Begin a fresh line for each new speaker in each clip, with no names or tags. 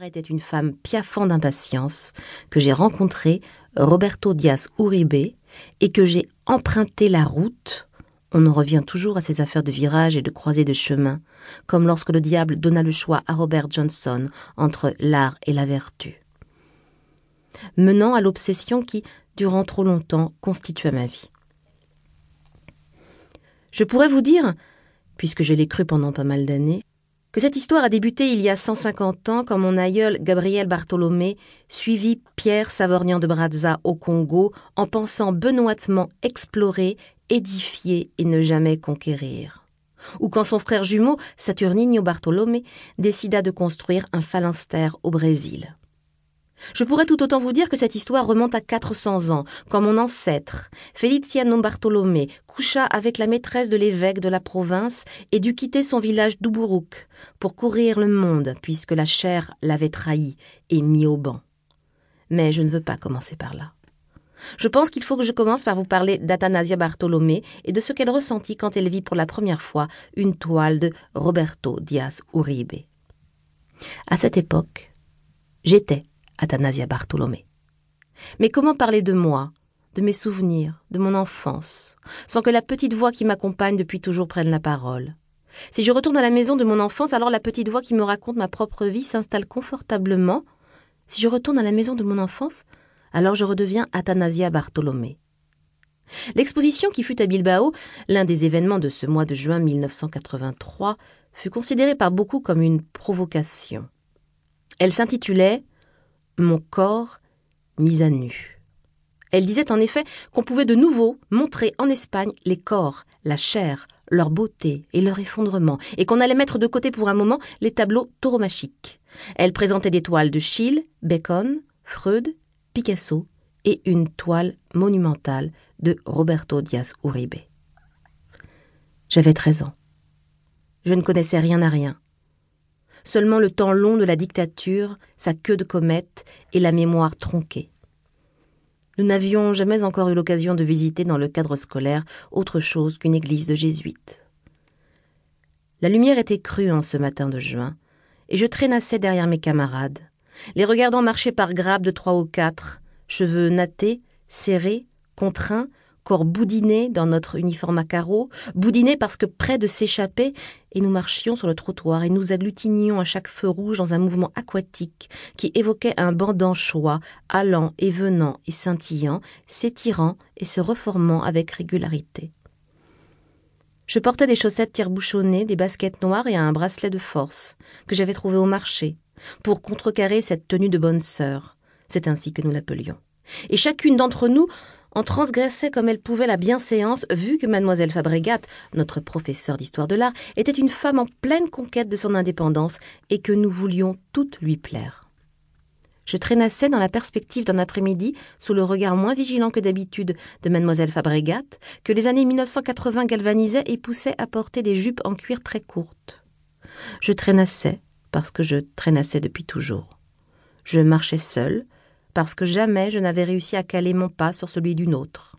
Était une femme piaffant d'impatience que j'ai rencontré Roberto Diaz Uribe et que j'ai emprunté la route. On en revient toujours à ces affaires de virage et de croisée de chemin, comme lorsque le diable donna le choix à Robert Johnson entre l'art et la vertu. Menant à l'obsession qui, durant trop longtemps, constitua ma vie. Je pourrais vous dire, puisque je l'ai cru pendant pas mal d'années, que cette histoire a débuté il y a 150 ans quand mon aïeul Gabriel Bartholomé suivit Pierre Savorgnan de Brazza au Congo en pensant benoîtement explorer, édifier et ne jamais conquérir. Ou quand son frère jumeau, Saturninho Bartolomé, décida de construire un phalanstère au Brésil. Je pourrais tout autant vous dire que cette histoire remonte à 400 ans, quand mon ancêtre, Feliciano Bartolomé, coucha avec la maîtresse de l'évêque de la province et dut quitter son village d'Uburuk pour courir le monde, puisque la chair l'avait trahi et mis au banc. Mais je ne veux pas commencer par là. Je pense qu'il faut que je commence par vous parler d'Athanasia Bartolomé et de ce qu'elle ressentit quand elle vit pour la première fois une toile de Roberto Diaz Uribe. À cette époque, j'étais Athanasia Bartholomé. Mais comment parler de moi, de mes souvenirs, de mon enfance, sans que la petite voix qui m'accompagne depuis toujours prenne la parole? Si je retourne à la maison de mon enfance, alors la petite voix qui me raconte ma propre vie s'installe confortablement. Si je retourne à la maison de mon enfance, alors je redeviens Athanasia Bartholomé. L'exposition qui fut à Bilbao, l'un des événements de ce mois de juin 1983, fut considérée par beaucoup comme une provocation. Elle s'intitulait mon corps mis à nu. Elle disait en effet qu'on pouvait de nouveau montrer en Espagne les corps, la chair, leur beauté et leur effondrement, et qu'on allait mettre de côté pour un moment les tableaux tauromachiques. Elle présentait des toiles de Schiele, Bacon, Freud, Picasso et une toile monumentale de Roberto Diaz Uribe. J'avais treize ans. Je ne connaissais rien à rien seulement le temps long de la dictature, sa queue de comète et la mémoire tronquée. Nous n'avions jamais encore eu l'occasion de visiter dans le cadre scolaire autre chose qu'une église de jésuites. La lumière était crue en ce matin de juin, et je traînassais derrière mes camarades, les regardant marcher par grappes de trois ou quatre, cheveux nattés, serrés, contraints, corps boudiné dans notre uniforme à carreaux, boudiné parce que près de s'échapper, et nous marchions sur le trottoir et nous agglutinions à chaque feu rouge dans un mouvement aquatique qui évoquait un banc d'anchois, allant et venant et scintillant, s'étirant et se reformant avec régularité. Je portais des chaussettes tire-bouchonnées, des baskets noires et un bracelet de force que j'avais trouvé au marché pour contrecarrer cette tenue de bonne sœur. C'est ainsi que nous l'appelions. Et chacune d'entre nous en transgressait comme elle pouvait la bienséance, vu que mademoiselle Fabregat, notre professeure d'histoire de l'art, était une femme en pleine conquête de son indépendance et que nous voulions toutes lui plaire. Je traînassais dans la perspective d'un après-midi, sous le regard moins vigilant que d'habitude de mademoiselle Fabregat, que les années 1980 galvanisaient et poussaient à porter des jupes en cuir très courtes. Je traînassais parce que je traînassais depuis toujours. Je marchais seule, parce que jamais je n'avais réussi à caler mon pas sur celui d'une autre.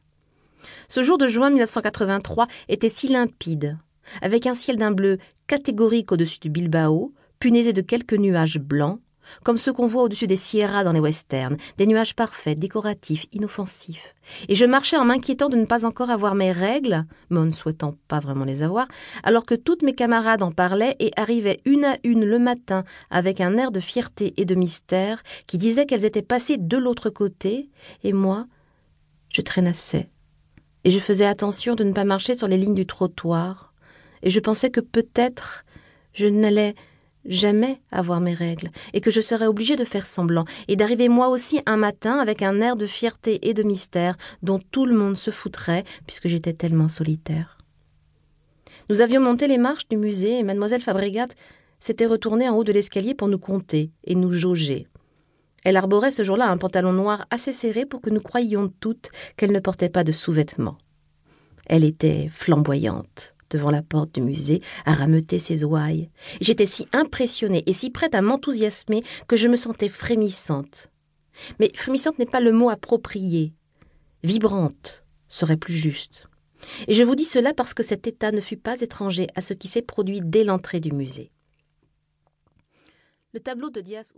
Ce jour de juin 1983 était si limpide, avec un ciel d'un bleu catégorique au-dessus du Bilbao, punaisé de quelques nuages blancs, comme ceux qu'on voit au-dessus des Sierras dans les westerns, des nuages parfaits, décoratifs, inoffensifs. Et je marchais en m'inquiétant de ne pas encore avoir mes règles, mais en ne souhaitant pas vraiment les avoir, alors que toutes mes camarades en parlaient et arrivaient une à une le matin avec un air de fierté et de mystère qui disait qu'elles étaient passées de l'autre côté, et moi, je traînassais. Et je faisais attention de ne pas marcher sur les lignes du trottoir, et je pensais que peut-être je n'allais jamais avoir mes règles, et que je serais obligée de faire semblant, et d'arriver moi aussi un matin avec un air de fierté et de mystère dont tout le monde se foutrait, puisque j'étais tellement solitaire. Nous avions monté les marches du musée, et mademoiselle Fabregat s'était retournée en haut de l'escalier pour nous compter et nous jauger. Elle arborait ce jour-là un pantalon noir assez serré pour que nous croyions toutes qu'elle ne portait pas de sous-vêtements. Elle était flamboyante devant la porte du musée à rameuter ses ouailles. J'étais si impressionnée et si prête à m'enthousiasmer que je me sentais frémissante. Mais frémissante n'est pas le mot approprié. Vibrante serait plus juste. Et je vous dis cela parce que cet état ne fut pas étranger à ce qui s'est produit dès l'entrée du musée. Le tableau de Diaz